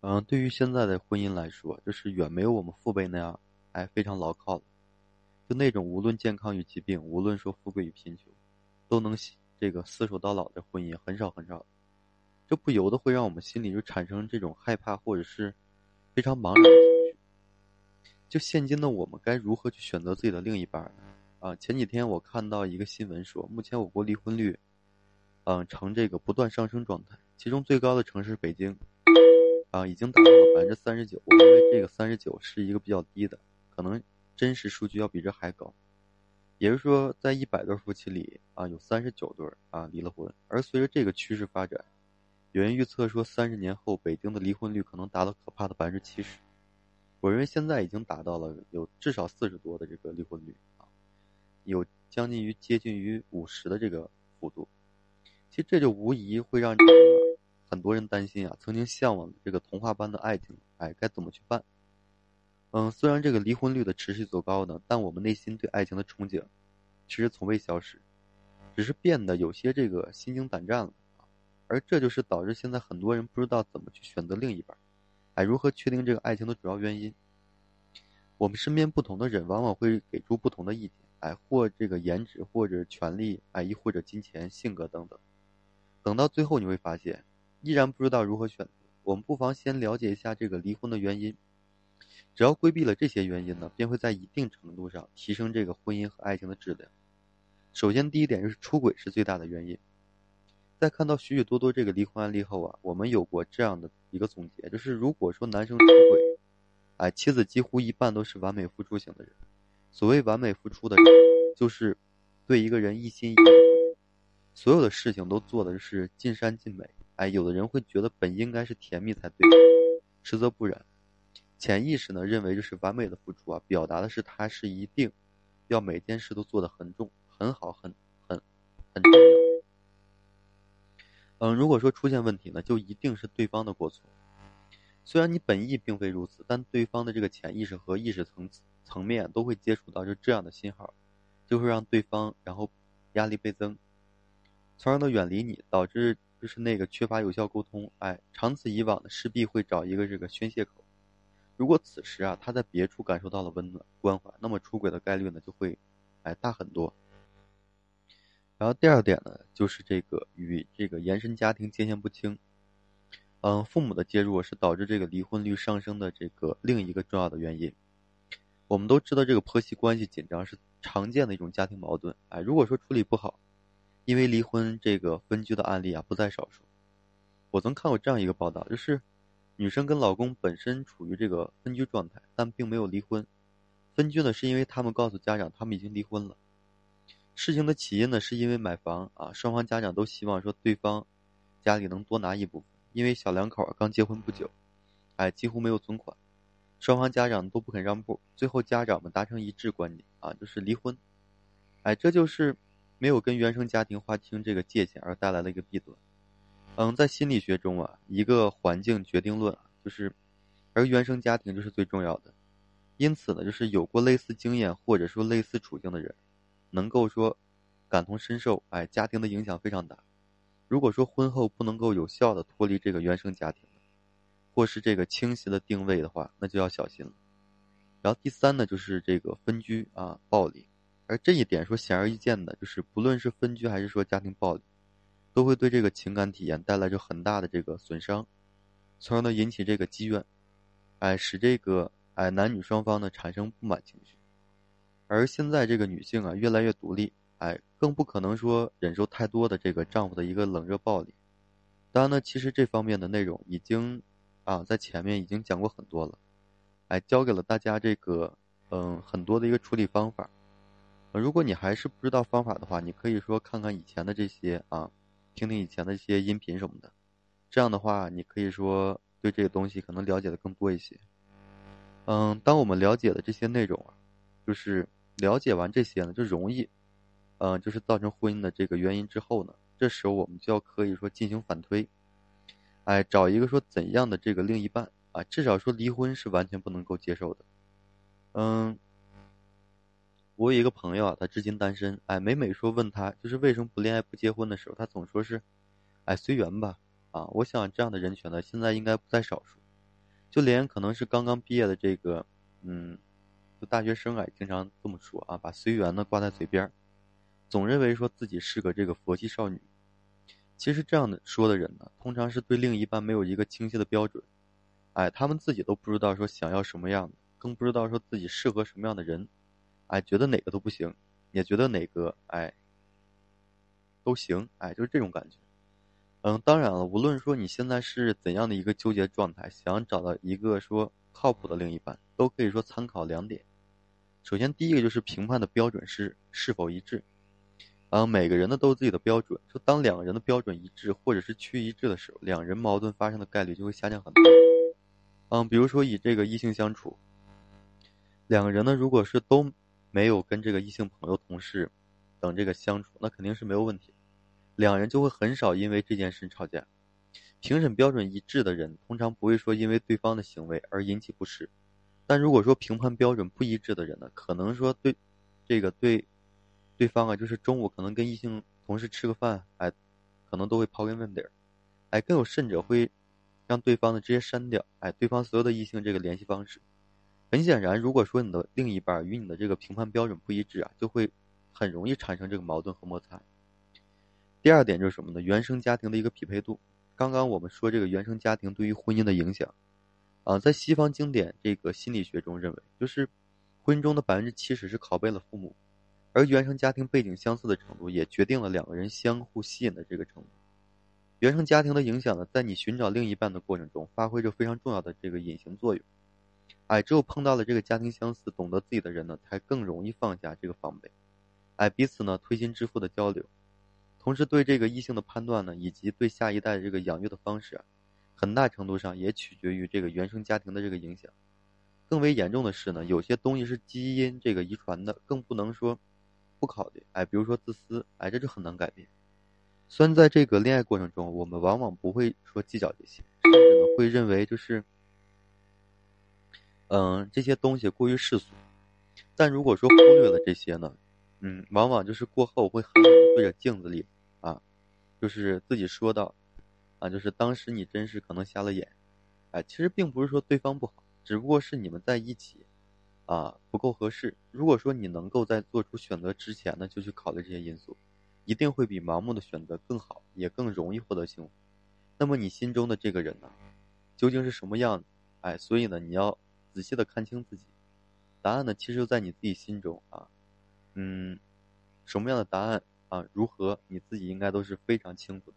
嗯，对于现在的婚姻来说，就是远没有我们父辈那样，哎，非常牢靠了。就那种无论健康与疾病，无论说富贵与贫穷，都能这个厮守到老的婚姻很少很少。这不由得会让我们心里就产生这种害怕或者是非常茫然的情绪。就现今的我们该如何去选择自己的另一半呢？啊，前几天我看到一个新闻说，目前我国离婚率，嗯，呈这个不断上升状态，其中最高的城市北京。啊，已经达到了百分之三十九。我认为这个三十九是一个比较低的，可能真实数据要比这还高。也就是说，在一百对夫妻里啊，有三十九对啊离了婚。而随着这个趋势发展，有人预测说，三十年后北京的离婚率可能达到可怕的百分之七十。我认为现在已经达到了有至少四十多的这个离婚率啊，有将近于接近于五十的这个幅度。其实这就无疑会让。很多人担心啊，曾经向往的这个童话般的爱情，哎，该怎么去办？嗯，虽然这个离婚率的持续走高呢，但我们内心对爱情的憧憬，其实从未消失，只是变得有些这个心惊胆战了。而这就是导致现在很多人不知道怎么去选择另一半，哎，如何确定这个爱情的主要原因？我们身边不同的人往往会给出不同的意见，哎，或这个颜值，或者权力，哎，亦或者金钱、性格等等。等到最后，你会发现。依然不知道如何选择，我们不妨先了解一下这个离婚的原因。只要规避了这些原因呢，便会在一定程度上提升这个婚姻和爱情的质量。首先，第一点就是出轨是最大的原因。在看到许许多多这个离婚案例后啊，我们有过这样的一个总结，就是如果说男生出轨，哎，妻子几乎一半都是完美付出型的人。所谓完美付出的人，就是对一个人一心一意，所有的事情都做的是尽善尽美。哎，有的人会觉得本应该是甜蜜才对，实则不然。潜意识呢认为这是完美的付出啊，表达的是他是一定要每件事都做得很重、很好、很很很重要。嗯，如果说出现问题呢，就一定是对方的过错。虽然你本意并非如此，但对方的这个潜意识和意识层次层面都会接触到就这样的信号，就会让对方然后压力倍增，从而呢远离你，导致。就是那个缺乏有效沟通，哎，长此以往呢，势必会找一个这个宣泄口。如果此时啊，他在别处感受到了温暖关怀，那么出轨的概率呢就会，哎，大很多。然后第二点呢，就是这个与这个原生家庭界限不清，嗯，父母的介入是导致这个离婚率上升的这个另一个重要的原因。我们都知道，这个婆媳关系紧张是常见的一种家庭矛盾，哎，如果说处理不好。因为离婚这个分居的案例啊不在少数，我曾看过这样一个报道，就是女生跟老公本身处于这个分居状态，但并没有离婚。分居呢是因为他们告诉家长他们已经离婚了。事情的起因呢是因为买房啊，双方家长都希望说对方家里能多拿一部分，因为小两口刚结婚不久，哎几乎没有存款，双方家长都不肯让步，最后家长们达成一致观点啊，就是离婚。哎，这就是。没有跟原生家庭划清这个界限而带来的一个弊端。嗯，在心理学中啊，一个环境决定论啊，就是，而原生家庭就是最重要的。因此呢，就是有过类似经验或者说类似处境的人，能够说感同身受。哎，家庭的影响非常大。如果说婚后不能够有效的脱离这个原生家庭，或是这个清晰的定位的话，那就要小心了。然后第三呢，就是这个分居啊，暴力。而这一点说显而易见的，就是不论是分居还是说家庭暴力，都会对这个情感体验带来着很大的这个损伤，从而呢引起这个积怨，哎，使这个哎男女双方呢产生不满情绪。而现在这个女性啊越来越独立，哎，更不可能说忍受太多的这个丈夫的一个冷热暴力。当然呢，其实这方面的内容已经啊在前面已经讲过很多了，哎，教给了大家这个嗯很多的一个处理方法。如果你还是不知道方法的话，你可以说看看以前的这些啊，听听以前的一些音频什么的，这样的话，你可以说对这个东西可能了解的更多一些。嗯，当我们了解了这些内容啊，就是了解完这些呢，就容易，嗯，就是造成婚姻的这个原因之后呢，这时候我们就要可以说进行反推，哎，找一个说怎样的这个另一半啊，至少说离婚是完全不能够接受的，嗯。我有一个朋友啊，他至今单身。哎，每每说问他就是为什么不恋爱不结婚的时候，他总说是，哎，随缘吧。啊，我想这样的人群呢，现在应该不在少数。就连可能是刚刚毕业的这个，嗯，就大学生啊，经常这么说啊，把随缘呢挂在嘴边总认为说自己是个这个佛系少女。其实这样的说的人呢，通常是对另一半没有一个清晰的标准，哎，他们自己都不知道说想要什么样的，更不知道说自己适合什么样的人，哎，觉得哪个都不行，也觉得哪个哎都行，哎，就是这种感觉。嗯，当然了，无论说你现在是怎样的一个纠结状态，想找到一个说靠谱的另一半，都可以说参考两点。首先，第一个就是评判的标准是是否一致。嗯，每个人呢都有自己的标准，就当两个人的标准一致或者是趋一致的时候，两人矛盾发生的概率就会下降很多。嗯，比如说以这个异性相处，两个人呢如果是都没有跟这个异性朋友、同事等这个相处，那肯定是没有问题。两人就会很少因为这件事吵架。评审标准一致的人，通常不会说因为对方的行为而引起不适。但如果说评判标准不一致的人呢，可能说对这个对对方啊，就是中午可能跟异性同事吃个饭，哎，可能都会刨根问底儿，哎，更有甚者会让对方呢直接删掉，哎，对方所有的异性这个联系方式。很显然，如果说你的另一半与你的这个评判标准不一致啊，就会很容易产生这个矛盾和摩擦。第二点就是什么呢？原生家庭的一个匹配度。刚刚我们说这个原生家庭对于婚姻的影响，啊，在西方经典这个心理学中认为，就是婚姻中的百分之七十是拷贝了父母，而原生家庭背景相似的程度也决定了两个人相互吸引的这个程度。原生家庭的影响呢，在你寻找另一半的过程中发挥着非常重要的这个隐形作用。哎，只有碰到了这个家庭相似、懂得自己的人呢，才更容易放下这个防备，哎，彼此呢推心置腹的交流。同时，对这个异性的判断呢，以及对下一代这个养育的方式，很大程度上也取决于这个原生家庭的这个影响。更为严重的是呢，有些东西是基因这个遗传的，更不能说不考虑。哎，比如说自私，哎，这就很难改变。虽然在这个恋爱过程中，我们往往不会说计较这些，甚至呢会认为就是，嗯，这些东西过于世俗。但如果说忽略了这些呢，嗯，往往就是过后会狠狠的对着镜子里。啊就是自己说到，啊，就是当时你真是可能瞎了眼，哎，其实并不是说对方不好，只不过是你们在一起，啊，不够合适。如果说你能够在做出选择之前呢，就去考虑这些因素，一定会比盲目的选择更好，也更容易获得幸福。那么你心中的这个人呢，究竟是什么样子？哎，所以呢，你要仔细的看清自己。答案呢，其实就在你自己心中啊，嗯，什么样的答案？啊，如何你自己应该都是非常清楚的。